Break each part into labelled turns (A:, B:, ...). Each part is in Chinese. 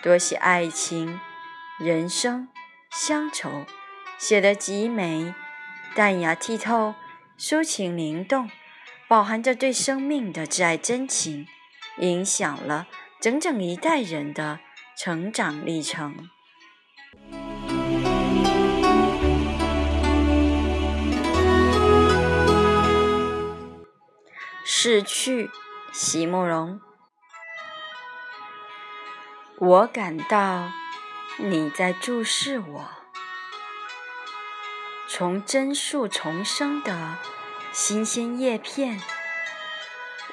A: 多写爱情、人生、乡愁，写得极美、淡雅剔透、抒情灵动，饱含着对生命的挚爱真情，影响了整整一代人的成长历程。逝去，席慕容。我感到你在注视我，从真树重生的新鲜叶片，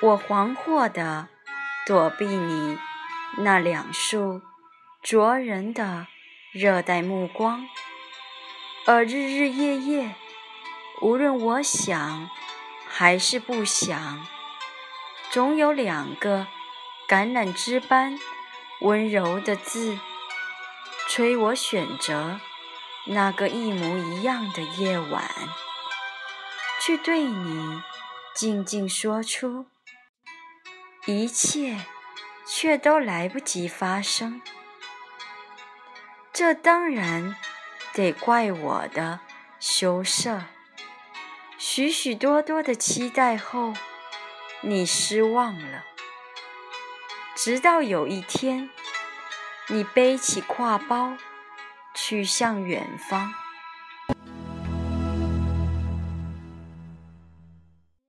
A: 我惶惑地躲避你那两束灼人的热带目光，而日日夜夜，无论我想还是不想，总有两个橄榄枝般。温柔的字，催我选择那个一模一样的夜晚，去对你静静说出一切，却都来不及发生。这当然得怪我的羞涩。许许多多的期待后，你失望了。直到有一天，你背起挎包，去向远方。